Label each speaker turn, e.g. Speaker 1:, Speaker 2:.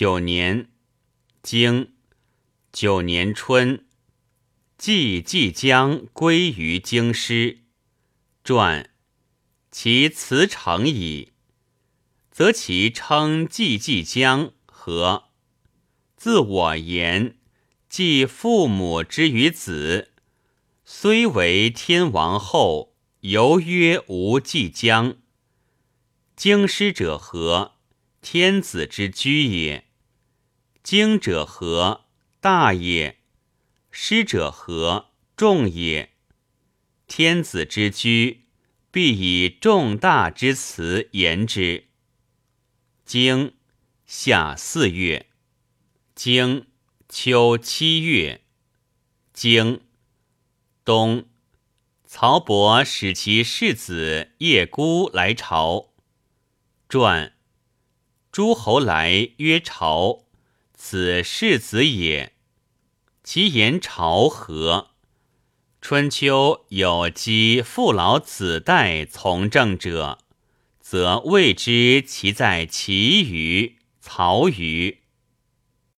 Speaker 1: 九年，经九年春，季季将归于京师。传其辞成矣，则其称季季将和。自我言，继父母之于子，虽为天王后，犹曰无季将。京师者何？天子之居也。经者何？大也。师者何？众也。天子之居，必以重大之辞言之。经夏四月，经秋七月，经冬，曹伯使其世子叶孤来朝。传诸侯来曰朝，此世子也。其言朝何？春秋有积父老子代从政者，则谓之其在齐于、曹于。